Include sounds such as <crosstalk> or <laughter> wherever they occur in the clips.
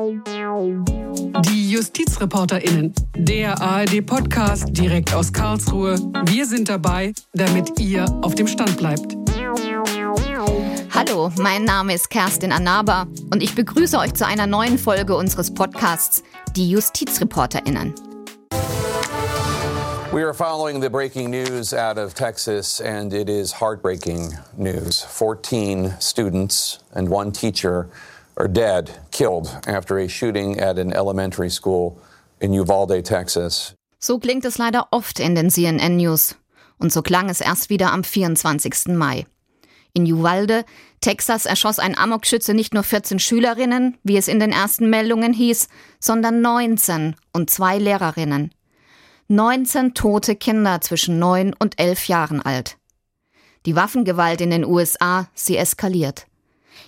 Die JustizreporterInnen, der ARD-Podcast direkt aus Karlsruhe. Wir sind dabei, damit ihr auf dem Stand bleibt. Hallo, mein Name ist Kerstin Anaba und ich begrüße euch zu einer neuen Folge unseres Podcasts Die JustizreporterInnen. We are following the breaking news out of Texas, and it is heartbreaking news. 14 students and one teacher are dead, killed after a shooting at an elementary school in Uvalde, Texas. So klingt es leider oft in den CNN News. Und so klang es erst wieder am 24. Mai. In Uvalde, Texas, erschoss ein Amokschütze nicht nur 14 Schülerinnen, wie es in den ersten Meldungen hieß, sondern 19 und zwei Lehrerinnen. 19 tote Kinder zwischen 9 und 11 Jahren alt. Die Waffengewalt in den USA, sie eskaliert.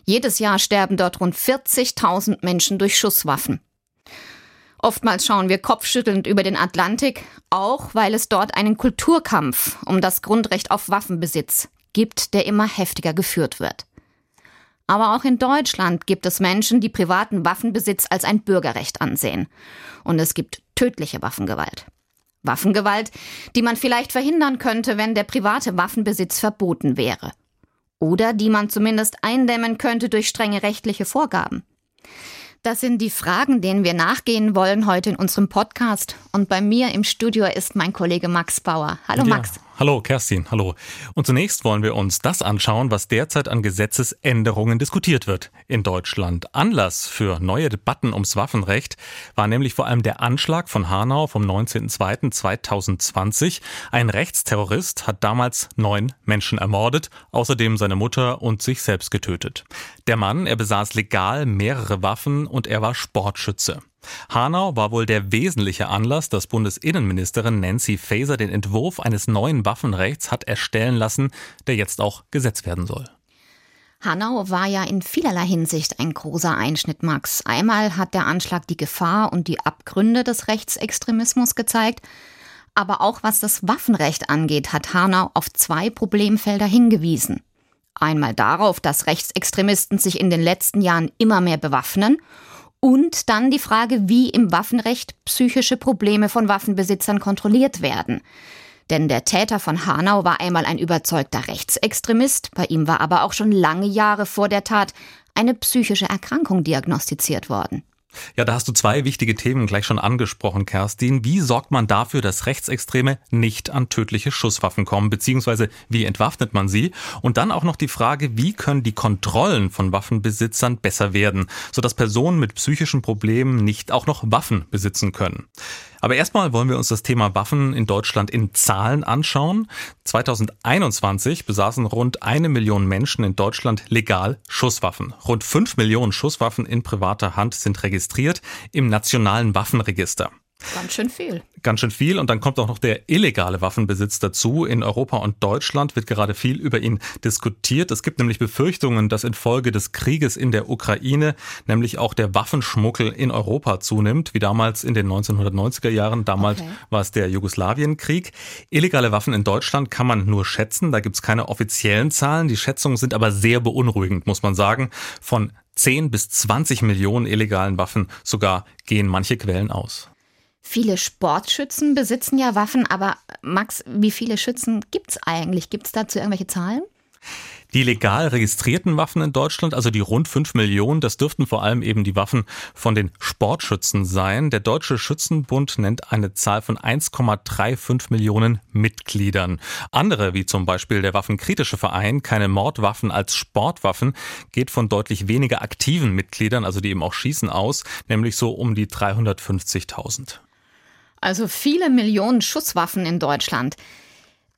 Jedes Jahr sterben dort rund 40.000 Menschen durch Schusswaffen. Oftmals schauen wir kopfschüttelnd über den Atlantik, auch weil es dort einen Kulturkampf um das Grundrecht auf Waffenbesitz gibt, der immer heftiger geführt wird. Aber auch in Deutschland gibt es Menschen, die privaten Waffenbesitz als ein Bürgerrecht ansehen. Und es gibt tödliche Waffengewalt. Waffengewalt, die man vielleicht verhindern könnte, wenn der private Waffenbesitz verboten wäre. Oder die man zumindest eindämmen könnte durch strenge rechtliche Vorgaben. Das sind die Fragen, denen wir nachgehen wollen heute in unserem Podcast. Und bei mir im Studio ist mein Kollege Max Bauer. Hallo ja. Max. Hallo Kerstin, hallo. Und zunächst wollen wir uns das anschauen, was derzeit an Gesetzesänderungen diskutiert wird in Deutschland. Anlass für neue Debatten ums Waffenrecht war nämlich vor allem der Anschlag von Hanau vom 19.02.2020. Ein Rechtsterrorist hat damals neun Menschen ermordet, außerdem seine Mutter und sich selbst getötet. Der Mann, er besaß legal mehrere Waffen und er war Sportschütze. Hanau war wohl der wesentliche Anlass, dass Bundesinnenministerin Nancy Faeser den Entwurf eines neuen Waffenrechts hat erstellen lassen, der jetzt auch Gesetz werden soll. Hanau war ja in vielerlei Hinsicht ein großer Einschnitt, Max. Einmal hat der Anschlag die Gefahr und die Abgründe des Rechtsextremismus gezeigt, aber auch was das Waffenrecht angeht, hat Hanau auf zwei Problemfelder hingewiesen. Einmal darauf, dass Rechtsextremisten sich in den letzten Jahren immer mehr bewaffnen und dann die Frage, wie im Waffenrecht psychische Probleme von Waffenbesitzern kontrolliert werden. Denn der Täter von Hanau war einmal ein überzeugter Rechtsextremist, bei ihm war aber auch schon lange Jahre vor der Tat eine psychische Erkrankung diagnostiziert worden. Ja, da hast du zwei wichtige Themen gleich schon angesprochen, Kerstin. Wie sorgt man dafür, dass Rechtsextreme nicht an tödliche Schusswaffen kommen, beziehungsweise wie entwaffnet man sie? Und dann auch noch die Frage, wie können die Kontrollen von Waffenbesitzern besser werden, sodass Personen mit psychischen Problemen nicht auch noch Waffen besitzen können. Aber erstmal wollen wir uns das Thema Waffen in Deutschland in Zahlen anschauen. 2021 besaßen rund eine Million Menschen in Deutschland legal Schusswaffen. Rund fünf Millionen Schusswaffen in privater Hand sind registriert im nationalen Waffenregister. Ganz schön viel. Ganz schön viel. Und dann kommt auch noch der illegale Waffenbesitz dazu. In Europa und Deutschland wird gerade viel über ihn diskutiert. Es gibt nämlich Befürchtungen, dass infolge des Krieges in der Ukraine nämlich auch der Waffenschmuggel in Europa zunimmt, wie damals in den 1990er Jahren. Damals okay. war es der Jugoslawienkrieg. Illegale Waffen in Deutschland kann man nur schätzen. Da gibt es keine offiziellen Zahlen. Die Schätzungen sind aber sehr beunruhigend, muss man sagen. Von 10 bis 20 Millionen illegalen Waffen sogar gehen manche Quellen aus. Viele Sportschützen besitzen ja Waffen, aber Max, wie viele Schützen gibt es eigentlich? Gibt es dazu irgendwelche Zahlen? Die legal registrierten Waffen in Deutschland, also die rund fünf Millionen, das dürften vor allem eben die Waffen von den Sportschützen sein. Der Deutsche Schützenbund nennt eine Zahl von 1,35 Millionen Mitgliedern. Andere, wie zum Beispiel der Waffenkritische Verein, keine Mordwaffen als Sportwaffen, geht von deutlich weniger aktiven Mitgliedern, also die eben auch schießen, aus, nämlich so um die 350.000. Also viele Millionen Schusswaffen in Deutschland.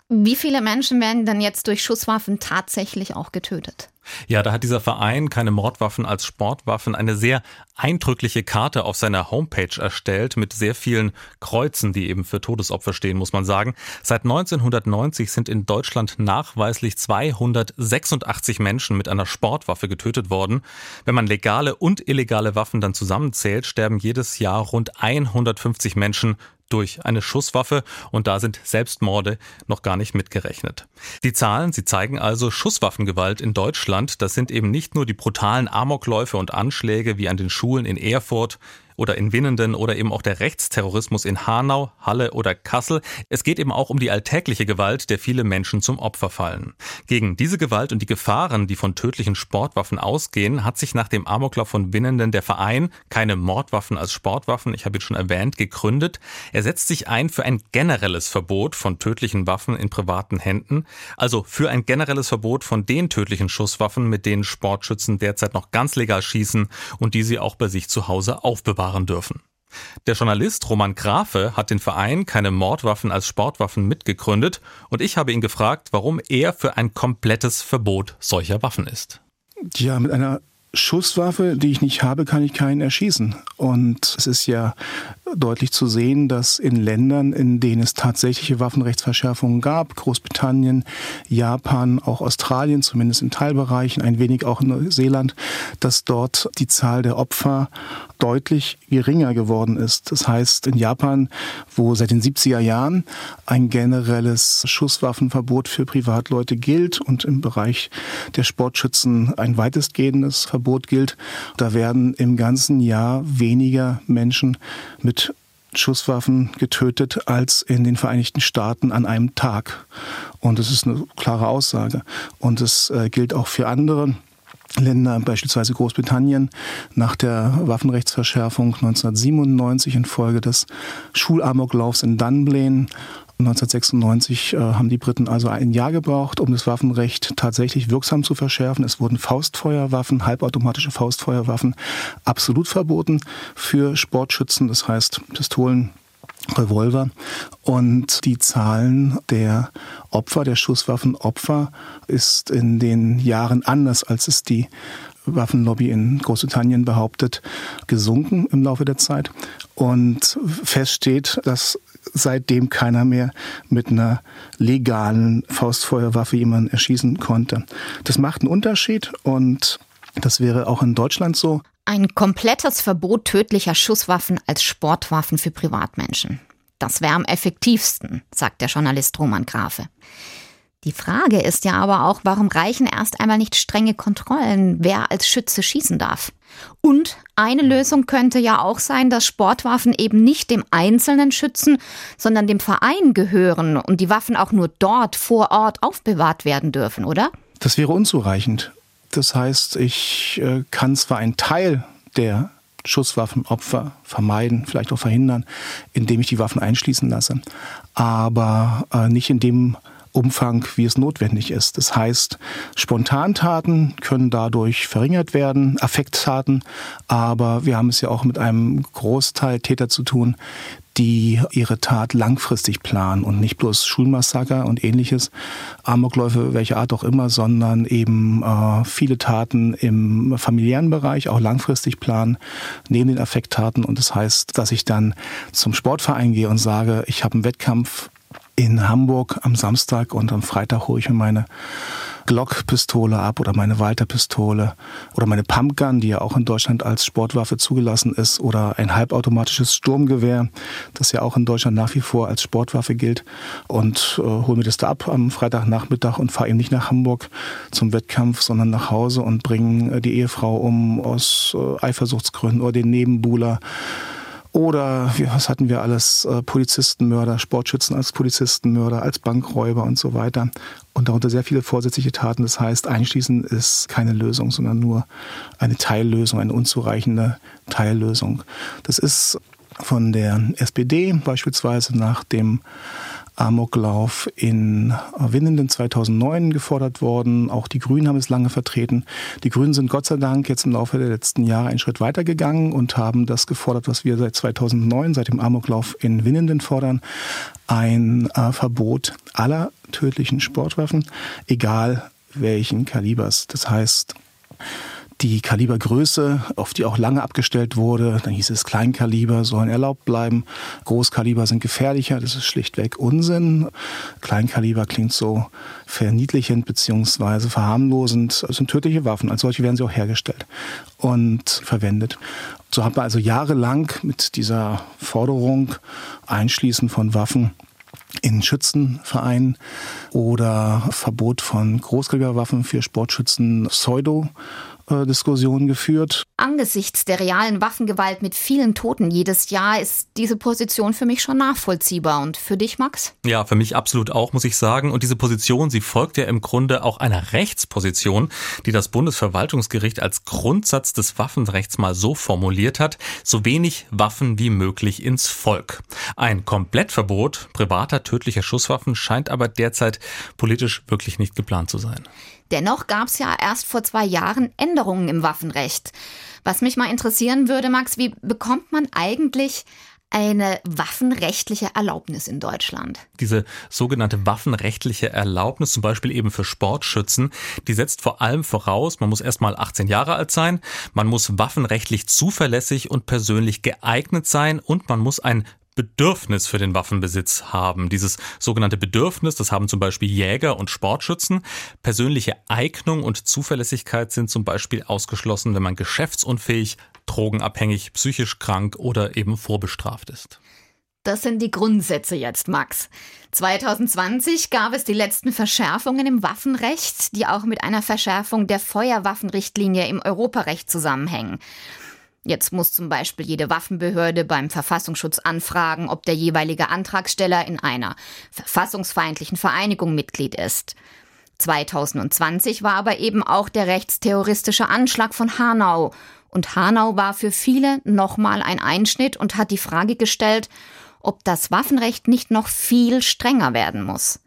Wie viele Menschen werden denn jetzt durch Schusswaffen tatsächlich auch getötet? Ja, da hat dieser Verein keine Mordwaffen als Sportwaffen eine sehr eindrückliche Karte auf seiner Homepage erstellt mit sehr vielen Kreuzen, die eben für Todesopfer stehen, muss man sagen. Seit 1990 sind in Deutschland nachweislich 286 Menschen mit einer Sportwaffe getötet worden. Wenn man legale und illegale Waffen dann zusammenzählt, sterben jedes Jahr rund 150 Menschen durch eine Schusswaffe und da sind Selbstmorde noch gar nicht mitgerechnet. Die Zahlen, sie zeigen also Schusswaffengewalt in Deutschland, das sind eben nicht nur die brutalen Amokläufe und Anschläge wie an den Schulen in Erfurt, oder in Winnenden oder eben auch der Rechtsterrorismus in Hanau, Halle oder Kassel. Es geht eben auch um die alltägliche Gewalt, der viele Menschen zum Opfer fallen. Gegen diese Gewalt und die Gefahren, die von tödlichen Sportwaffen ausgehen, hat sich nach dem Amoklauf von Winnenden der Verein Keine Mordwaffen als Sportwaffen, ich habe jetzt schon erwähnt, gegründet. Er setzt sich ein für ein generelles Verbot von tödlichen Waffen in privaten Händen, also für ein generelles Verbot von den tödlichen Schusswaffen, mit denen Sportschützen derzeit noch ganz legal schießen und die sie auch bei sich zu Hause aufbewahren fahren dürfen. Der Journalist Roman Grafe hat den Verein Keine Mordwaffen als Sportwaffen mitgegründet und ich habe ihn gefragt, warum er für ein komplettes Verbot solcher Waffen ist. Ja, mit einer Schusswaffe, die ich nicht habe, kann ich keinen erschießen. Und es ist ja deutlich zu sehen, dass in Ländern, in denen es tatsächliche Waffenrechtsverschärfungen gab, Großbritannien, Japan, auch Australien, zumindest in Teilbereichen, ein wenig auch in Neuseeland, dass dort die Zahl der Opfer deutlich geringer geworden ist. Das heißt, in Japan, wo seit den 70er Jahren ein generelles Schusswaffenverbot für Privatleute gilt und im Bereich der Sportschützen ein weitestgehendes Verbot gilt, da werden im ganzen Jahr weniger Menschen mit Schusswaffen getötet als in den Vereinigten Staaten an einem Tag. Und das ist eine klare Aussage. Und es äh, gilt auch für andere Länder, beispielsweise Großbritannien, nach der Waffenrechtsverschärfung 1997 infolge des Schulamoklaufs in Dunblane 1996 äh, haben die Briten also ein Jahr gebraucht, um das Waffenrecht tatsächlich wirksam zu verschärfen. Es wurden Faustfeuerwaffen, halbautomatische Faustfeuerwaffen absolut verboten für Sportschützen, das heißt Pistolen, Revolver. Und die Zahlen der Opfer, der Schusswaffenopfer, ist in den Jahren anders, als es die Waffenlobby in Großbritannien behauptet, gesunken im Laufe der Zeit. Und fest steht, dass seitdem keiner mehr mit einer legalen Faustfeuerwaffe jemanden erschießen konnte. Das macht einen Unterschied und das wäre auch in Deutschland so. Ein komplettes Verbot tödlicher Schusswaffen als Sportwaffen für Privatmenschen. Das wäre am effektivsten, sagt der Journalist Roman Grafe. Die Frage ist ja aber auch, warum reichen erst einmal nicht strenge Kontrollen, wer als Schütze schießen darf? Und eine Lösung könnte ja auch sein, dass Sportwaffen eben nicht dem einzelnen Schützen, sondern dem Verein gehören und die Waffen auch nur dort vor Ort aufbewahrt werden dürfen, oder? Das wäre unzureichend. Das heißt, ich äh, kann zwar einen Teil der Schusswaffenopfer vermeiden, vielleicht auch verhindern, indem ich die Waffen einschließen lasse, aber äh, nicht in dem Umfang, wie es notwendig ist. Das heißt, Spontantaten können dadurch verringert werden, Affekttaten, aber wir haben es ja auch mit einem Großteil Täter zu tun, die ihre Tat langfristig planen und nicht bloß Schulmassaker und ähnliches, Amokläufe welcher Art auch immer, sondern eben äh, viele Taten im familiären Bereich auch langfristig planen, neben den Affekttaten. Und das heißt, dass ich dann zum Sportverein gehe und sage, ich habe einen Wettkampf in Hamburg am Samstag und am Freitag hole ich mir meine Glock-Pistole ab oder meine Walter-Pistole oder meine Pumpgun, die ja auch in Deutschland als Sportwaffe zugelassen ist, oder ein halbautomatisches Sturmgewehr, das ja auch in Deutschland nach wie vor als Sportwaffe gilt. Und äh, hole mir das da ab am Freitagnachmittag und fahre eben nicht nach Hamburg zum Wettkampf, sondern nach Hause und bringe äh, die Ehefrau um aus äh, Eifersuchtsgründen oder den Nebenbuhler oder was hatten wir alles? Äh, Polizistenmörder, Sportschützen als Polizistenmörder, als Bankräuber und so weiter. Und darunter sehr viele vorsätzliche Taten. Das heißt, einschließen ist keine Lösung, sondern nur eine Teillösung, eine unzureichende Teillösung. Das ist von der SPD beispielsweise nach dem Amoklauf in Winnenden 2009 gefordert worden. Auch die Grünen haben es lange vertreten. Die Grünen sind Gott sei Dank jetzt im Laufe der letzten Jahre einen Schritt weitergegangen und haben das gefordert, was wir seit 2009, seit dem Amoklauf in Winnenden fordern. Ein äh, Verbot aller tödlichen Sportwaffen, egal welchen Kalibers. Das heißt, die Kalibergröße, auf die auch lange abgestellt wurde. Dann hieß es, Kleinkaliber sollen erlaubt bleiben. Großkaliber sind gefährlicher. Das ist schlichtweg Unsinn. Kleinkaliber klingt so verniedlichend beziehungsweise verharmlosend. Das sind tödliche Waffen. Als solche werden sie auch hergestellt und verwendet. So hat man also jahrelang mit dieser Forderung Einschließen von Waffen in Schützenvereinen oder Verbot von Großkaliberwaffen für Sportschützen Pseudo Diskussion geführt. Angesichts der realen Waffengewalt mit vielen Toten jedes Jahr ist diese Position für mich schon nachvollziehbar. Und für dich, Max? Ja, für mich absolut auch, muss ich sagen. Und diese Position, sie folgt ja im Grunde auch einer Rechtsposition, die das Bundesverwaltungsgericht als Grundsatz des Waffenrechts mal so formuliert hat, so wenig Waffen wie möglich ins Volk. Ein Komplettverbot privater tödlicher Schusswaffen scheint aber derzeit politisch wirklich nicht geplant zu sein. Dennoch gab es ja erst vor zwei Jahren Änderungen im Waffenrecht. Was mich mal interessieren würde, Max, wie bekommt man eigentlich eine waffenrechtliche Erlaubnis in Deutschland. Diese sogenannte waffenrechtliche Erlaubnis, zum Beispiel eben für Sportschützen, die setzt vor allem voraus, man muss erst mal 18 Jahre alt sein, man muss waffenrechtlich zuverlässig und persönlich geeignet sein und man muss ein Bedürfnis für den Waffenbesitz haben. Dieses sogenannte Bedürfnis, das haben zum Beispiel Jäger und Sportschützen. Persönliche Eignung und Zuverlässigkeit sind zum Beispiel ausgeschlossen, wenn man geschäftsunfähig, drogenabhängig, psychisch krank oder eben vorbestraft ist. Das sind die Grundsätze jetzt, Max. 2020 gab es die letzten Verschärfungen im Waffenrecht, die auch mit einer Verschärfung der Feuerwaffenrichtlinie im Europarecht zusammenhängen. Jetzt muss zum Beispiel jede Waffenbehörde beim Verfassungsschutz anfragen, ob der jeweilige Antragsteller in einer verfassungsfeindlichen Vereinigung Mitglied ist. 2020 war aber eben auch der rechtsterroristische Anschlag von Hanau. Und Hanau war für viele nochmal ein Einschnitt und hat die Frage gestellt, ob das Waffenrecht nicht noch viel strenger werden muss.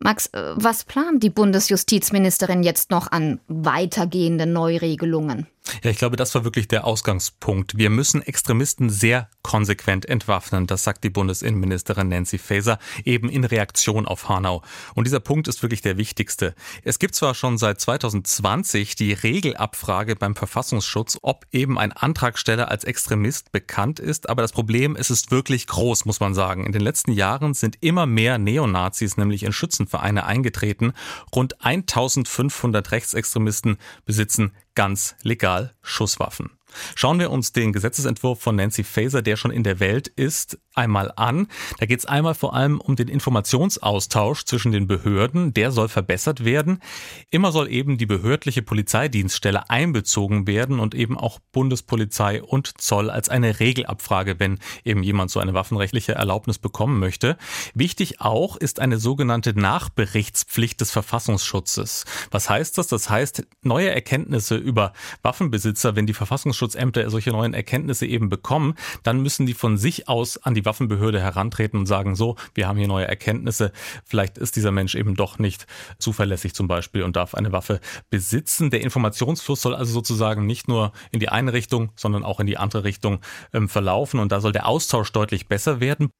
Max, äh, was plant die Bundesjustizministerin jetzt noch an weitergehenden Neuregelungen? Ja, ich glaube, das war wirklich der Ausgangspunkt. Wir müssen Extremisten sehr konsequent entwaffnen. Das sagt die Bundesinnenministerin Nancy Faeser eben in Reaktion auf Hanau. Und dieser Punkt ist wirklich der wichtigste. Es gibt zwar schon seit 2020 die Regelabfrage beim Verfassungsschutz, ob eben ein Antragsteller als Extremist bekannt ist, aber das Problem es ist wirklich groß, muss man sagen. In den letzten Jahren sind immer mehr Neonazis nämlich in Schützenvereine eingetreten. Rund 1500 Rechtsextremisten besitzen ganz legal Schusswaffen. Schauen wir uns den Gesetzesentwurf von Nancy Faeser, der schon in der Welt ist, einmal an. Da geht es einmal vor allem um den Informationsaustausch zwischen den Behörden. Der soll verbessert werden. Immer soll eben die behördliche Polizeidienststelle einbezogen werden und eben auch Bundespolizei und Zoll als eine Regelabfrage, wenn eben jemand so eine waffenrechtliche Erlaubnis bekommen möchte. Wichtig auch ist eine sogenannte Nachberichtspflicht des Verfassungsschutzes. Was heißt das? Das heißt, neue Erkenntnisse über Waffenbesitzer, wenn die Verfassungsschutz Datenschutzämter solche neuen Erkenntnisse eben bekommen, dann müssen die von sich aus an die Waffenbehörde herantreten und sagen, so, wir haben hier neue Erkenntnisse, vielleicht ist dieser Mensch eben doch nicht zuverlässig zum Beispiel und darf eine Waffe besitzen. Der Informationsfluss soll also sozusagen nicht nur in die eine Richtung, sondern auch in die andere Richtung ähm, verlaufen und da soll der Austausch deutlich besser werden.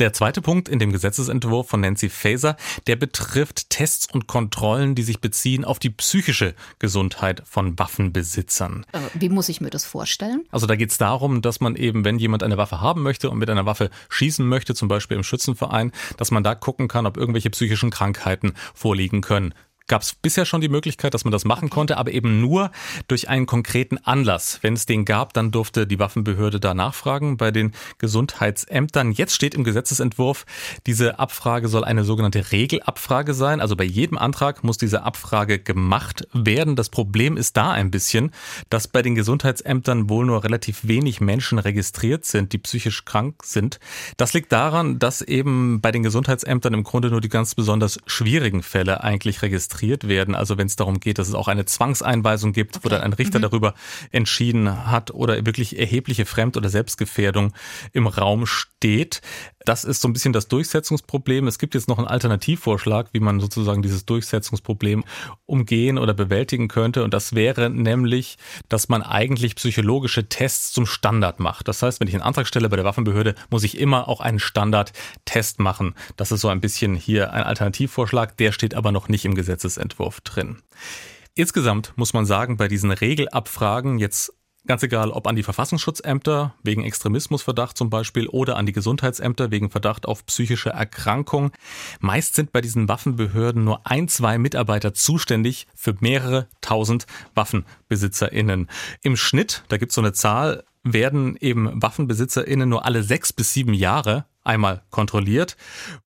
Der zweite Punkt in dem Gesetzesentwurf von Nancy Faeser, der betrifft Tests und Kontrollen, die sich beziehen auf die psychische Gesundheit von Waffenbesitzern. Äh, wie muss ich mir das vorstellen? Also da geht es darum, dass man eben, wenn jemand eine Waffe haben möchte und mit einer Waffe schießen möchte, zum Beispiel im Schützenverein, dass man da gucken kann, ob irgendwelche psychischen Krankheiten vorliegen können gab es bisher schon die Möglichkeit, dass man das machen konnte, aber eben nur durch einen konkreten Anlass. Wenn es den gab, dann durfte die Waffenbehörde da nachfragen bei den Gesundheitsämtern. Jetzt steht im Gesetzesentwurf, diese Abfrage soll eine sogenannte Regelabfrage sein. Also bei jedem Antrag muss diese Abfrage gemacht werden. Das Problem ist da ein bisschen, dass bei den Gesundheitsämtern wohl nur relativ wenig Menschen registriert sind, die psychisch krank sind. Das liegt daran, dass eben bei den Gesundheitsämtern im Grunde nur die ganz besonders schwierigen Fälle eigentlich registriert registriert werden. Also wenn es darum geht, dass es auch eine Zwangseinweisung gibt, okay. wo dann ein Richter mhm. darüber entschieden hat oder wirklich erhebliche Fremd- oder Selbstgefährdung im Raum steht. Das ist so ein bisschen das Durchsetzungsproblem. Es gibt jetzt noch einen Alternativvorschlag, wie man sozusagen dieses Durchsetzungsproblem umgehen oder bewältigen könnte. Und das wäre nämlich, dass man eigentlich psychologische Tests zum Standard macht. Das heißt, wenn ich einen Antrag stelle bei der Waffenbehörde, muss ich immer auch einen Standardtest machen. Das ist so ein bisschen hier ein Alternativvorschlag. Der steht aber noch nicht im Gesetzesentwurf drin. Insgesamt muss man sagen, bei diesen Regelabfragen jetzt Ganz egal, ob an die Verfassungsschutzämter wegen Extremismusverdacht zum Beispiel oder an die Gesundheitsämter wegen Verdacht auf psychische Erkrankung. Meist sind bei diesen Waffenbehörden nur ein, zwei Mitarbeiter zuständig für mehrere tausend WaffenbesitzerInnen. Im Schnitt, da gibt es so eine Zahl, werden eben WaffenbesitzerInnen nur alle sechs bis sieben Jahre einmal kontrolliert.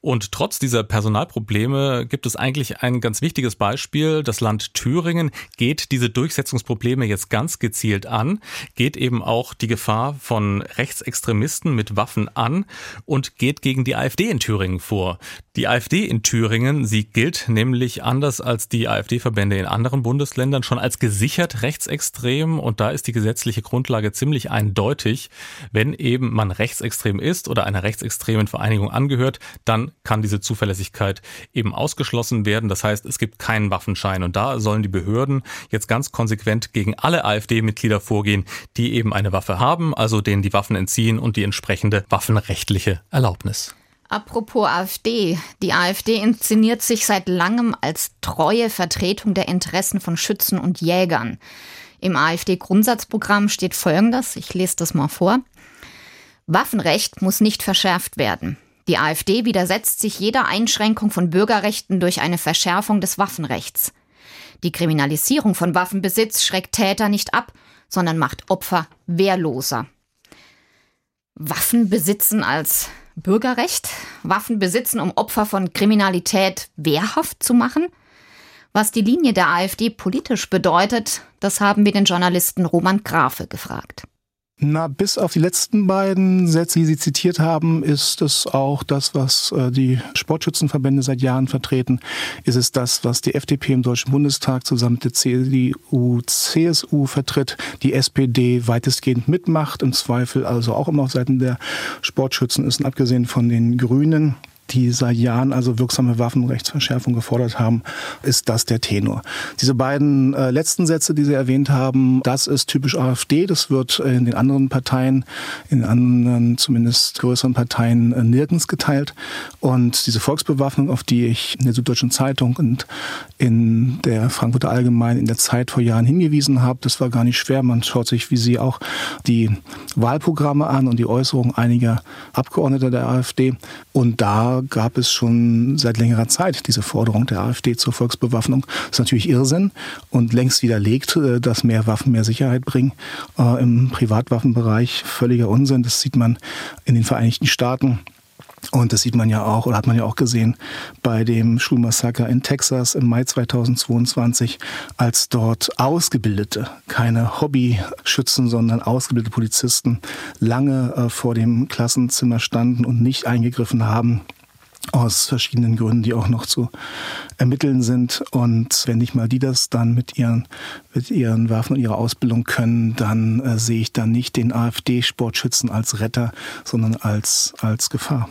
Und trotz dieser Personalprobleme gibt es eigentlich ein ganz wichtiges Beispiel. Das Land Thüringen geht diese Durchsetzungsprobleme jetzt ganz gezielt an, geht eben auch die Gefahr von Rechtsextremisten mit Waffen an und geht gegen die AfD in Thüringen vor. Die AfD in Thüringen, sie gilt nämlich anders als die AfD-Verbände in anderen Bundesländern schon als gesichert rechtsextrem und da ist die gesetzliche Grundlage ziemlich eindeutig. Wenn eben man rechtsextrem ist oder einer rechtsextremen Vereinigung angehört, dann kann diese Zuverlässigkeit eben ausgeschlossen werden. Das heißt, es gibt keinen Waffenschein und da sollen die Behörden jetzt ganz konsequent gegen alle AfD-Mitglieder vorgehen, die eben eine Waffe haben, also denen die Waffen entziehen und die entsprechende waffenrechtliche Erlaubnis. Apropos AfD. Die AfD inszeniert sich seit langem als treue Vertretung der Interessen von Schützen und Jägern. Im AfD-Grundsatzprogramm steht Folgendes, ich lese das mal vor. Waffenrecht muss nicht verschärft werden. Die AfD widersetzt sich jeder Einschränkung von Bürgerrechten durch eine Verschärfung des Waffenrechts. Die Kriminalisierung von Waffenbesitz schreckt Täter nicht ab, sondern macht Opfer wehrloser. Waffen besitzen als Bürgerrecht, Waffen besitzen, um Opfer von Kriminalität wehrhaft zu machen? Was die Linie der AfD politisch bedeutet, das haben wir den Journalisten Roman Grafe gefragt. Na, bis auf die letzten beiden Sätze, die Sie zitiert haben, ist es auch das, was äh, die Sportschützenverbände seit Jahren vertreten. Ist es das, was die FDP im Deutschen Bundestag zusammen mit der CDU, CSU vertritt, die SPD weitestgehend mitmacht, im Zweifel also auch immer auf Seiten der Sportschützen ist, abgesehen von den Grünen die seit Jahren also wirksame Waffenrechtsverschärfung gefordert haben, ist das der Tenor. Diese beiden äh, letzten Sätze, die Sie erwähnt haben, das ist typisch AfD. Das wird in den anderen Parteien, in anderen zumindest größeren Parteien äh, nirgends geteilt. Und diese Volksbewaffnung, auf die ich in der Süddeutschen Zeitung und in der Frankfurter Allgemeinen in der Zeit vor Jahren hingewiesen habe, das war gar nicht schwer. Man schaut sich wie Sie auch die Wahlprogramme an und die Äußerungen einiger Abgeordneter der AfD. Und da gab es schon seit längerer Zeit diese Forderung der AfD zur Volksbewaffnung. Das ist natürlich Irrsinn und längst widerlegt, äh, dass mehr Waffen mehr Sicherheit bringen. Äh, Im Privatwaffenbereich völliger Unsinn. Das sieht man in den Vereinigten Staaten. Und das sieht man ja auch, oder hat man ja auch gesehen bei dem Schulmassaker in Texas im Mai 2022, als dort Ausgebildete, keine Hobbyschützen, sondern ausgebildete Polizisten lange äh, vor dem Klassenzimmer standen und nicht eingegriffen haben aus verschiedenen Gründen, die auch noch zu ermitteln sind. Und wenn nicht mal die das dann mit ihren, mit ihren Waffen und ihrer Ausbildung können, dann äh, sehe ich dann nicht den AfD-Sportschützen als Retter, sondern als, als Gefahr.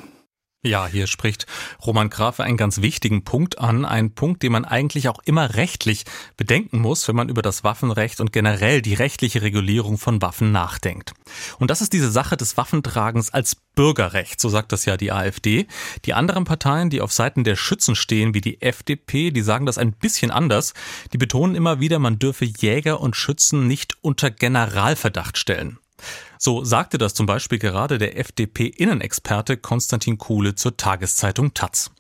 Ja, hier spricht Roman Grafe einen ganz wichtigen Punkt an, einen Punkt, den man eigentlich auch immer rechtlich bedenken muss, wenn man über das Waffenrecht und generell die rechtliche Regulierung von Waffen nachdenkt. Und das ist diese Sache des Waffentragens als Bürgerrecht, so sagt das ja die AfD. Die anderen Parteien, die auf Seiten der Schützen stehen, wie die FDP, die sagen das ein bisschen anders. Die betonen immer wieder, man dürfe Jäger und Schützen nicht unter Generalverdacht stellen. So sagte das zum Beispiel gerade der FDP-Innenexperte Konstantin Kuhle zur Tageszeitung Taz.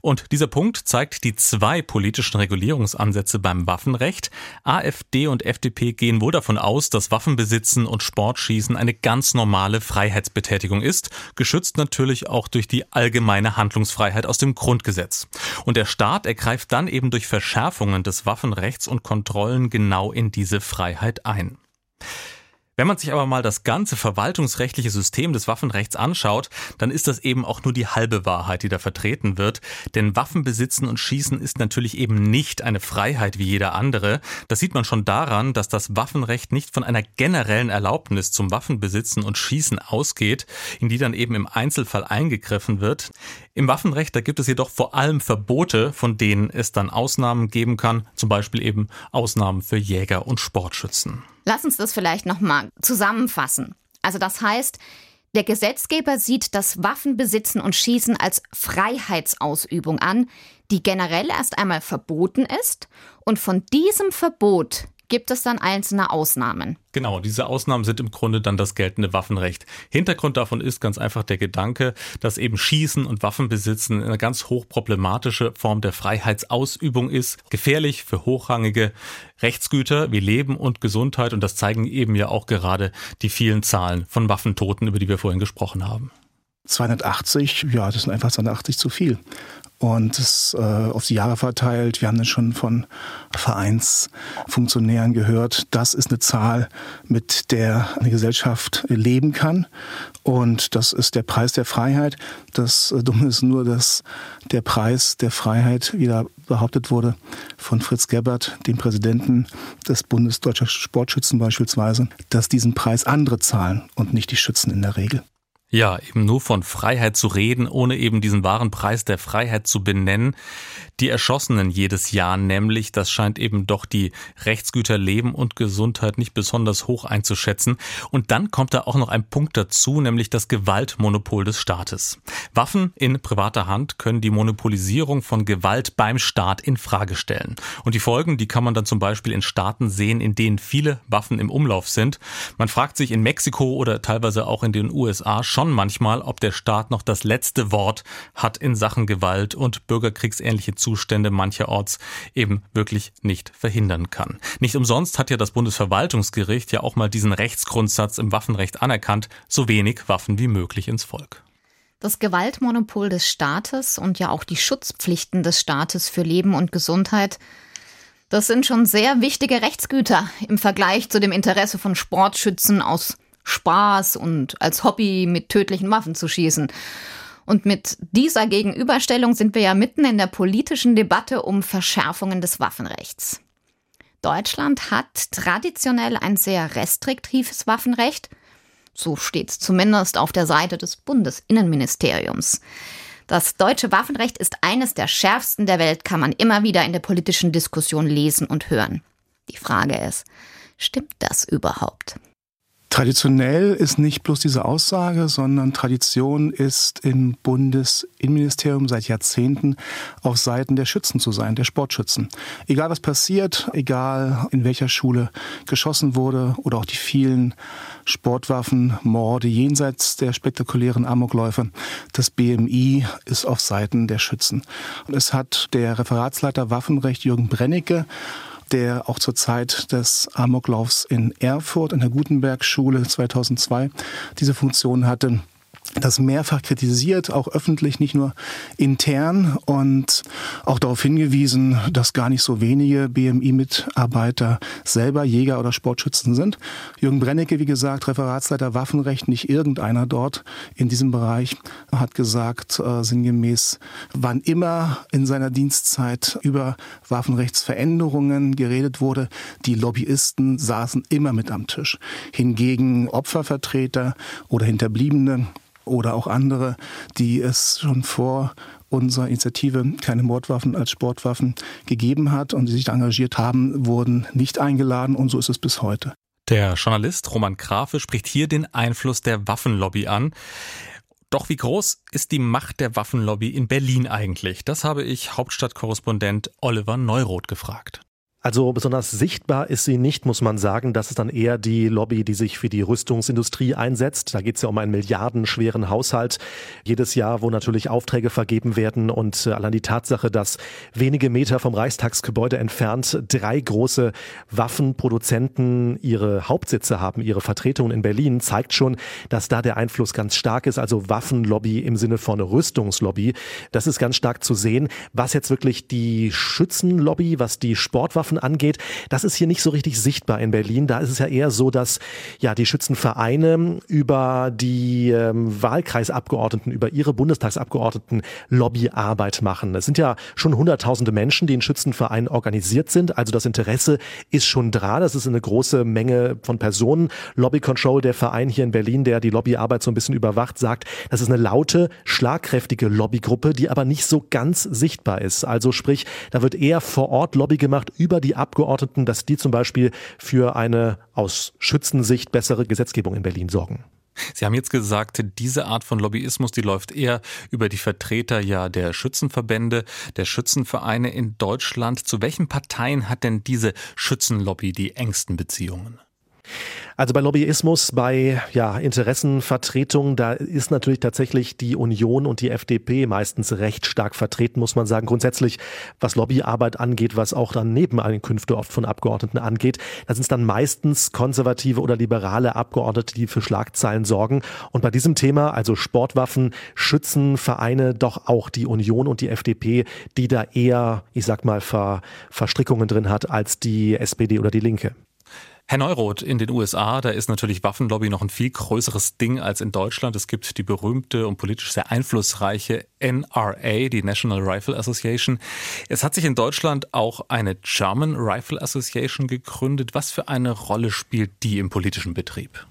Und dieser Punkt zeigt die zwei politischen Regulierungsansätze beim Waffenrecht. AfD und FDP gehen wohl davon aus, dass Waffenbesitzen und Sportschießen eine ganz normale Freiheitsbetätigung ist, geschützt natürlich auch durch die allgemeine Handlungsfreiheit aus dem Grundgesetz. Und der Staat ergreift dann eben durch Verschärfungen des Waffenrechts und Kontrollen genau in diese Freiheit ein. Wenn man sich aber mal das ganze verwaltungsrechtliche System des Waffenrechts anschaut, dann ist das eben auch nur die halbe Wahrheit, die da vertreten wird. Denn Waffenbesitzen und Schießen ist natürlich eben nicht eine Freiheit wie jeder andere. Das sieht man schon daran, dass das Waffenrecht nicht von einer generellen Erlaubnis zum Waffenbesitzen und Schießen ausgeht, in die dann eben im Einzelfall eingegriffen wird. Im Waffenrecht, da gibt es jedoch vor allem Verbote, von denen es dann Ausnahmen geben kann, zum Beispiel eben Ausnahmen für Jäger und Sportschützen. Lass uns das vielleicht nochmal zusammenfassen. Also das heißt, Der Gesetzgeber sieht das Waffenbesitzen und Schießen als Freiheitsausübung an, die generell erst einmal verboten ist und von diesem Verbot gibt es dann einzelne Ausnahmen. Genau, diese Ausnahmen sind im Grunde dann das geltende Waffenrecht. Hintergrund davon ist ganz einfach der Gedanke, dass eben Schießen und Waffenbesitzen eine ganz hochproblematische Form der Freiheitsausübung ist, gefährlich für hochrangige Rechtsgüter wie Leben und Gesundheit und das zeigen eben ja auch gerade die vielen Zahlen von Waffentoten, über die wir vorhin gesprochen haben. 280, ja, das sind einfach 280 zu viel und es äh, auf die Jahre verteilt. Wir haben dann schon von Vereinsfunktionären gehört, das ist eine Zahl, mit der eine Gesellschaft leben kann. Und das ist der Preis der Freiheit. Das äh, Dumme ist nur, dass der Preis der Freiheit wieder behauptet wurde von Fritz Gebert, dem Präsidenten des Bundes Deutscher Sportschützen beispielsweise, dass diesen Preis andere zahlen und nicht die Schützen in der Regel. Ja, eben nur von Freiheit zu reden, ohne eben diesen wahren Preis der Freiheit zu benennen. Die Erschossenen jedes Jahr nämlich, das scheint eben doch die Rechtsgüter Leben und Gesundheit nicht besonders hoch einzuschätzen. Und dann kommt da auch noch ein Punkt dazu, nämlich das Gewaltmonopol des Staates. Waffen in privater Hand können die Monopolisierung von Gewalt beim Staat in Frage stellen. Und die Folgen, die kann man dann zum Beispiel in Staaten sehen, in denen viele Waffen im Umlauf sind. Man fragt sich in Mexiko oder teilweise auch in den USA schon manchmal, ob der Staat noch das letzte Wort hat in Sachen Gewalt und bürgerkriegsähnliche Zustände mancherorts eben wirklich nicht verhindern kann. Nicht umsonst hat ja das Bundesverwaltungsgericht ja auch mal diesen Rechtsgrundsatz im Waffenrecht anerkannt, so wenig Waffen wie möglich ins Volk. Das Gewaltmonopol des Staates und ja auch die Schutzpflichten des Staates für Leben und Gesundheit das sind schon sehr wichtige Rechtsgüter im Vergleich zu dem Interesse von Sportschützen aus Spaß und als Hobby mit tödlichen Waffen zu schießen. Und mit dieser Gegenüberstellung sind wir ja mitten in der politischen Debatte um Verschärfungen des Waffenrechts. Deutschland hat traditionell ein sehr restriktives Waffenrecht. So steht es zumindest auf der Seite des Bundesinnenministeriums. Das deutsche Waffenrecht ist eines der schärfsten der Welt, kann man immer wieder in der politischen Diskussion lesen und hören. Die Frage ist, stimmt das überhaupt? Traditionell ist nicht bloß diese Aussage, sondern Tradition ist im Bundesinnenministerium seit Jahrzehnten auf Seiten der Schützen zu sein, der Sportschützen. Egal was passiert, egal in welcher Schule geschossen wurde oder auch die vielen Sportwaffen, Morde jenseits der spektakulären Amokläufe, das BMI ist auf Seiten der Schützen. Und es hat der Referatsleiter Waffenrecht Jürgen Brennecke der auch zur Zeit des Amoklaufs in Erfurt an der Gutenberg-Schule 2002 diese Funktion hatte das mehrfach kritisiert, auch öffentlich, nicht nur intern und auch darauf hingewiesen, dass gar nicht so wenige BMI-Mitarbeiter selber Jäger oder Sportschützen sind. Jürgen Brennecke, wie gesagt, Referatsleiter Waffenrecht, nicht irgendeiner dort in diesem Bereich, hat gesagt, äh, sinngemäß, wann immer in seiner Dienstzeit über Waffenrechtsveränderungen geredet wurde, die Lobbyisten saßen immer mit am Tisch. Hingegen Opfervertreter oder Hinterbliebene oder auch andere, die es schon vor unserer Initiative keine Mordwaffen als Sportwaffen gegeben hat und die sich engagiert haben, wurden nicht eingeladen und so ist es bis heute. Der Journalist Roman Grafe spricht hier den Einfluss der Waffenlobby an. Doch wie groß ist die Macht der Waffenlobby in Berlin eigentlich? Das habe ich Hauptstadtkorrespondent Oliver Neuroth gefragt. Also besonders sichtbar ist sie nicht, muss man sagen. Das ist dann eher die Lobby, die sich für die Rüstungsindustrie einsetzt. Da geht es ja um einen milliardenschweren Haushalt jedes Jahr, wo natürlich Aufträge vergeben werden. Und äh, allein die Tatsache, dass wenige Meter vom Reichstagsgebäude entfernt drei große Waffenproduzenten ihre Hauptsitze haben, ihre Vertretungen in Berlin, zeigt schon, dass da der Einfluss ganz stark ist. Also Waffenlobby im Sinne von Rüstungslobby. Das ist ganz stark zu sehen. Was jetzt wirklich die Schützenlobby, was die Sportwaffen Schützen angeht, das ist hier nicht so richtig sichtbar in Berlin. Da ist es ja eher so, dass ja die Schützenvereine über die ähm, Wahlkreisabgeordneten, über ihre Bundestagsabgeordneten Lobbyarbeit machen. Es sind ja schon hunderttausende Menschen, die in Schützenvereinen organisiert sind. Also das Interesse ist schon da. Das ist eine große Menge von Personen. Lobby Control, der Verein hier in Berlin, der die Lobbyarbeit so ein bisschen überwacht, sagt, das ist eine laute, schlagkräftige Lobbygruppe, die aber nicht so ganz sichtbar ist. Also sprich, da wird eher vor Ort Lobby gemacht über über die Abgeordneten, dass die zum Beispiel für eine aus Schützensicht bessere Gesetzgebung in Berlin sorgen. Sie haben jetzt gesagt, diese Art von Lobbyismus, die läuft eher über die Vertreter ja der Schützenverbände, der Schützenvereine in Deutschland. Zu welchen Parteien hat denn diese Schützenlobby die engsten Beziehungen? Also bei Lobbyismus, bei ja, Interessenvertretung, da ist natürlich tatsächlich die Union und die FDP meistens recht stark vertreten, muss man sagen. Grundsätzlich, was Lobbyarbeit angeht, was auch dann Nebeneinkünfte oft von Abgeordneten angeht, da sind es dann meistens konservative oder liberale Abgeordnete, die für Schlagzeilen sorgen. Und bei diesem Thema, also Sportwaffen, Schützenvereine, doch auch die Union und die FDP, die da eher, ich sag mal, Ver Verstrickungen drin hat als die SPD oder die Linke. Herr Neuroth, in den USA, da ist natürlich Waffenlobby noch ein viel größeres Ding als in Deutschland. Es gibt die berühmte und politisch sehr einflussreiche NRA, die National Rifle Association. Es hat sich in Deutschland auch eine German Rifle Association gegründet. Was für eine Rolle spielt die im politischen Betrieb?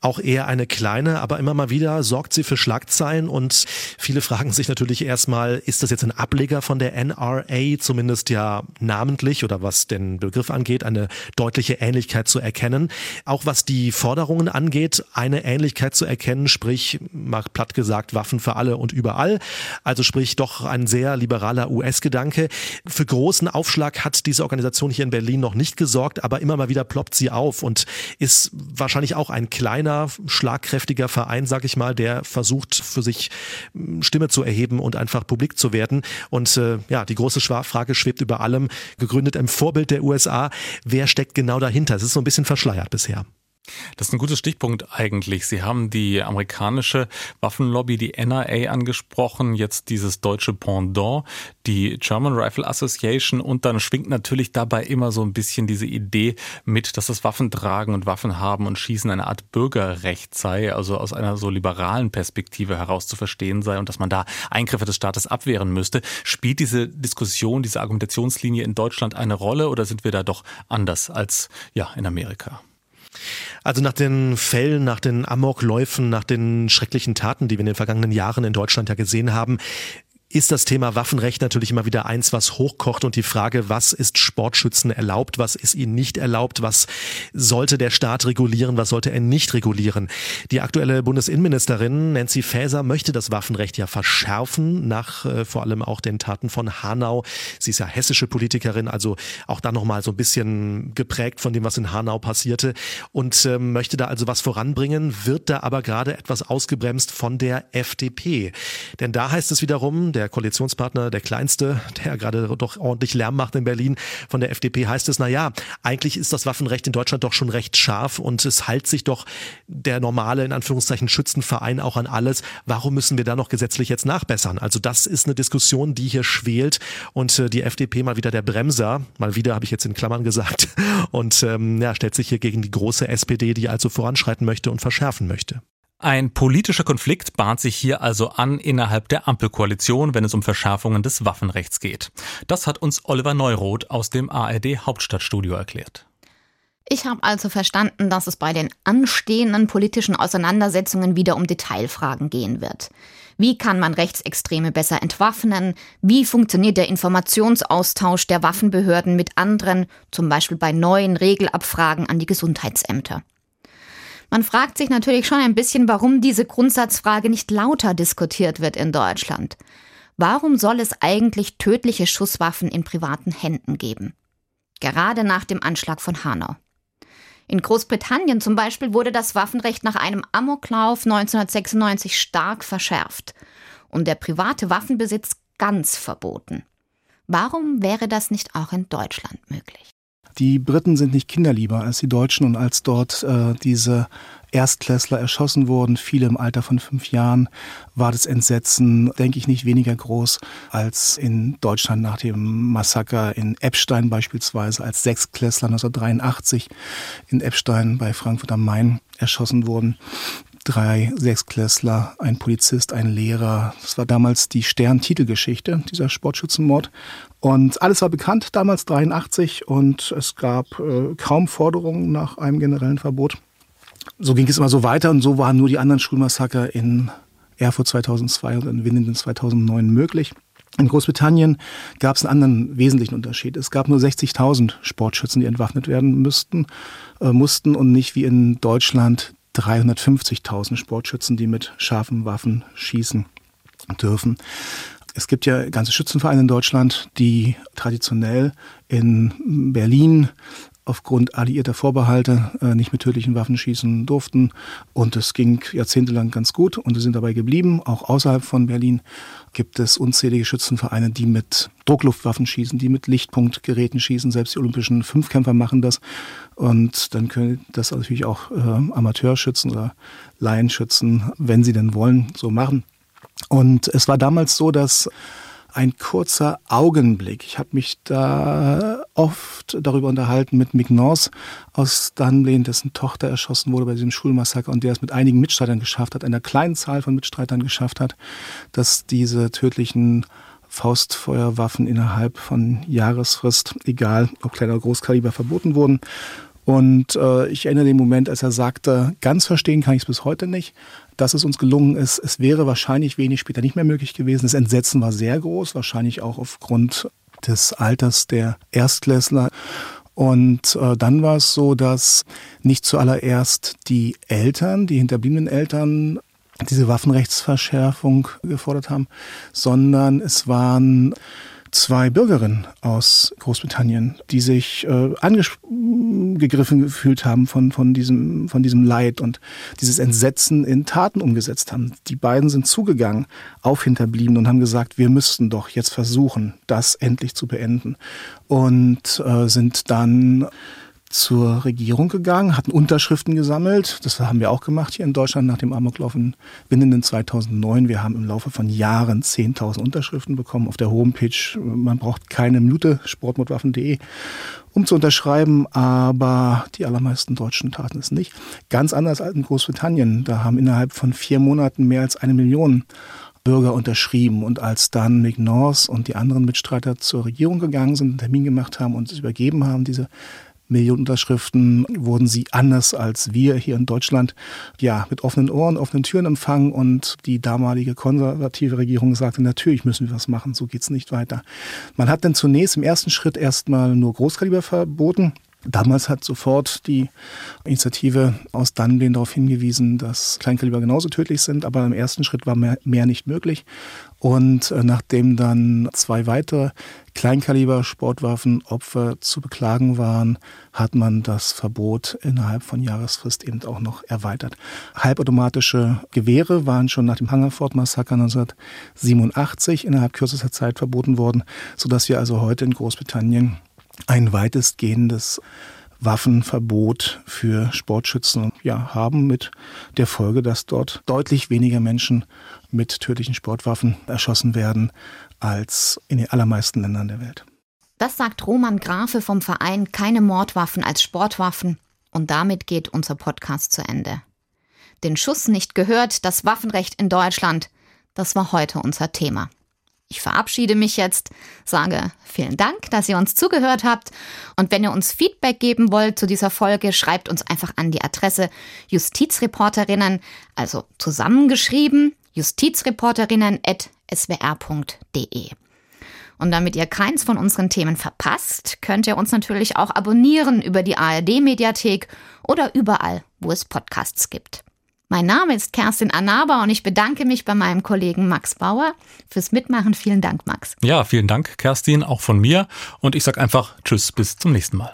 Auch eher eine kleine, aber immer mal wieder sorgt sie für Schlagzeilen und viele fragen sich natürlich erstmal, ist das jetzt ein Ableger von der NRA, zumindest ja namentlich oder was den Begriff angeht, eine deutliche Ähnlichkeit zu erkennen. Auch was die Forderungen angeht, eine Ähnlichkeit zu erkennen, sprich, mal platt gesagt, Waffen für alle und überall. Also sprich doch ein sehr liberaler US-Gedanke. Für großen Aufschlag hat diese Organisation hier in Berlin noch nicht gesorgt, aber immer mal wieder ploppt sie auf und ist wahrscheinlich auch ein kleiner kleiner, schlagkräftiger Verein, sag ich mal, der versucht für sich hm, Stimme zu erheben und einfach publik zu werden. Und äh, ja, die große Frage schwebt über allem, gegründet im Vorbild der USA. Wer steckt genau dahinter? Es ist so ein bisschen verschleiert bisher. Das ist ein guter Stichpunkt eigentlich. Sie haben die amerikanische Waffenlobby, die NRA, angesprochen, jetzt dieses deutsche Pendant, die German Rifle Association und dann schwingt natürlich dabei immer so ein bisschen diese Idee mit, dass das Waffentragen und Waffen haben und Schießen eine Art Bürgerrecht sei, also aus einer so liberalen Perspektive heraus zu verstehen sei und dass man da Eingriffe des Staates abwehren müsste. Spielt diese Diskussion, diese Argumentationslinie in Deutschland eine Rolle oder sind wir da doch anders als ja in Amerika? Also nach den Fällen, nach den Amokläufen, nach den schrecklichen Taten, die wir in den vergangenen Jahren in Deutschland ja gesehen haben, ist das Thema Waffenrecht natürlich immer wieder eins, was hochkocht und die Frage, was ist Sportschützen erlaubt, was ist ihnen nicht erlaubt, was sollte der Staat regulieren, was sollte er nicht regulieren. Die aktuelle Bundesinnenministerin Nancy Faeser möchte das Waffenrecht ja verschärfen, nach äh, vor allem auch den Taten von Hanau. Sie ist ja hessische Politikerin, also auch da nochmal so ein bisschen geprägt von dem, was in Hanau passierte und äh, möchte da also was voranbringen, wird da aber gerade etwas ausgebremst von der FDP. Denn da heißt es wiederum, der der Koalitionspartner, der kleinste, der gerade doch ordentlich Lärm macht in Berlin, von der FDP heißt es, na ja, eigentlich ist das Waffenrecht in Deutschland doch schon recht scharf und es hält sich doch der normale, in Anführungszeichen, Schützenverein auch an alles. Warum müssen wir da noch gesetzlich jetzt nachbessern? Also das ist eine Diskussion, die hier schwelt und äh, die FDP mal wieder der Bremser, mal wieder habe ich jetzt in Klammern gesagt, <laughs> und ähm, ja, stellt sich hier gegen die große SPD, die also voranschreiten möchte und verschärfen möchte. Ein politischer Konflikt bahnt sich hier also an innerhalb der Ampelkoalition, wenn es um Verschärfungen des Waffenrechts geht. Das hat uns Oliver Neuroth aus dem ARD Hauptstadtstudio erklärt. Ich habe also verstanden, dass es bei den anstehenden politischen Auseinandersetzungen wieder um Detailfragen gehen wird. Wie kann man Rechtsextreme besser entwaffnen? Wie funktioniert der Informationsaustausch der Waffenbehörden mit anderen, zum Beispiel bei neuen Regelabfragen an die Gesundheitsämter? Man fragt sich natürlich schon ein bisschen, warum diese Grundsatzfrage nicht lauter diskutiert wird in Deutschland. Warum soll es eigentlich tödliche Schusswaffen in privaten Händen geben? Gerade nach dem Anschlag von Hanau. In Großbritannien zum Beispiel wurde das Waffenrecht nach einem Amoklauf 1996 stark verschärft und der private Waffenbesitz ganz verboten. Warum wäre das nicht auch in Deutschland möglich? Die Briten sind nicht kinderlieber als die Deutschen und als dort äh, diese Erstklässler erschossen wurden, viele im Alter von fünf Jahren, war das Entsetzen, denke ich, nicht weniger groß als in Deutschland nach dem Massaker in Eppstein beispielsweise, als Sechsklässler 1983 in Eppstein bei Frankfurt am Main erschossen wurden drei Sechsklässler, ein Polizist, ein Lehrer. Das war damals die Stern-Titelgeschichte, dieser Sportschützenmord. Und alles war bekannt, damals 83, und es gab äh, kaum Forderungen nach einem generellen Verbot. So ging es immer so weiter und so waren nur die anderen Schulmassaker in Erfurt 2002 und in Winnenden 2009 möglich. In Großbritannien gab es einen anderen wesentlichen Unterschied. Es gab nur 60.000 Sportschützen, die entwaffnet werden müssten, äh, mussten und nicht wie in Deutschland 350.000 Sportschützen, die mit scharfen Waffen schießen dürfen. Es gibt ja ganze Schützenvereine in Deutschland, die traditionell in Berlin aufgrund alliierter Vorbehalte äh, nicht mit tödlichen Waffen schießen durften. Und es ging jahrzehntelang ganz gut und sie sind dabei geblieben. Auch außerhalb von Berlin gibt es unzählige Schützenvereine, die mit Druckluftwaffen schießen, die mit Lichtpunktgeräten schießen. Selbst die olympischen Fünfkämpfer machen das. Und dann können das natürlich auch äh, Amateurschützen oder Laienschützen, wenn sie denn wollen, so machen. Und es war damals so, dass ein kurzer Augenblick. Ich habe mich da oft darüber unterhalten mit North aus Dunblane, dessen Tochter erschossen wurde bei diesem Schulmassaker und der es mit einigen Mitstreitern geschafft hat, einer kleinen Zahl von Mitstreitern geschafft hat, dass diese tödlichen Faustfeuerwaffen innerhalb von Jahresfrist, egal ob kleiner oder großkaliber, verboten wurden. Und äh, ich erinnere den Moment, als er sagte, ganz verstehen kann ich es bis heute nicht, dass es uns gelungen ist. Es wäre wahrscheinlich wenig später nicht mehr möglich gewesen. Das Entsetzen war sehr groß, wahrscheinlich auch aufgrund des Alters der Erstklässler. Und äh, dann war es so, dass nicht zuallererst die Eltern, die hinterbliebenen Eltern, diese Waffenrechtsverschärfung gefordert haben, sondern es waren zwei Bürgerinnen aus Großbritannien, die sich äh, angegriffen gefühlt haben von, von, diesem, von diesem Leid und dieses Entsetzen in Taten umgesetzt haben. Die beiden sind zugegangen auf Hinterblieben und haben gesagt, wir müssten doch jetzt versuchen, das endlich zu beenden. Und äh, sind dann zur Regierung gegangen, hatten Unterschriften gesammelt. Das haben wir auch gemacht hier in Deutschland nach dem Amoklauf in Winnenden 2009. Wir haben im Laufe von Jahren 10.000 Unterschriften bekommen auf der Homepage. Man braucht keine Minute, sportmodwaffen.de, um zu unterschreiben, aber die allermeisten Deutschen taten es nicht. Ganz anders als in Großbritannien. Da haben innerhalb von vier Monaten mehr als eine Million Bürger unterschrieben. Und als dann Mick North und die anderen Mitstreiter zur Regierung gegangen sind, einen Termin gemacht haben und es übergeben haben, diese Millionen Unterschriften wurden sie anders als wir hier in Deutschland ja mit offenen Ohren, offenen Türen empfangen und die damalige konservative Regierung sagte, natürlich müssen wir was machen, so geht's nicht weiter. Man hat dann zunächst im ersten Schritt erstmal nur Großkaliber verboten. Damals hat sofort die Initiative aus Dunblane darauf hingewiesen, dass Kleinkaliber genauso tödlich sind, aber im ersten Schritt war mehr, mehr nicht möglich. Und äh, nachdem dann zwei weitere Kleinkaliber-Sportwaffenopfer zu beklagen waren, hat man das Verbot innerhalb von Jahresfrist eben auch noch erweitert. Halbautomatische Gewehre waren schon nach dem Hungerford-Massaker 1987 innerhalb kürzester Zeit verboten worden, sodass wir also heute in Großbritannien ein weitestgehendes Waffenverbot für Sportschützen ja, haben mit der Folge, dass dort deutlich weniger Menschen mit tödlichen Sportwaffen erschossen werden als in den allermeisten Ländern der Welt. Das sagt Roman Grafe vom Verein Keine Mordwaffen als Sportwaffen. Und damit geht unser Podcast zu Ende. Den Schuss nicht gehört, das Waffenrecht in Deutschland, das war heute unser Thema. Ich verabschiede mich jetzt, sage vielen Dank, dass ihr uns zugehört habt. Und wenn ihr uns Feedback geben wollt zu dieser Folge, schreibt uns einfach an die Adresse Justizreporterinnen, also zusammengeschrieben, justizreporterinnen.swr.de. Und damit ihr keins von unseren Themen verpasst, könnt ihr uns natürlich auch abonnieren über die ARD-Mediathek oder überall, wo es Podcasts gibt. Mein Name ist Kerstin Anaba und ich bedanke mich bei meinem Kollegen Max Bauer fürs Mitmachen. Vielen Dank, Max. Ja, vielen Dank, Kerstin, auch von mir. Und ich sage einfach Tschüss, bis zum nächsten Mal.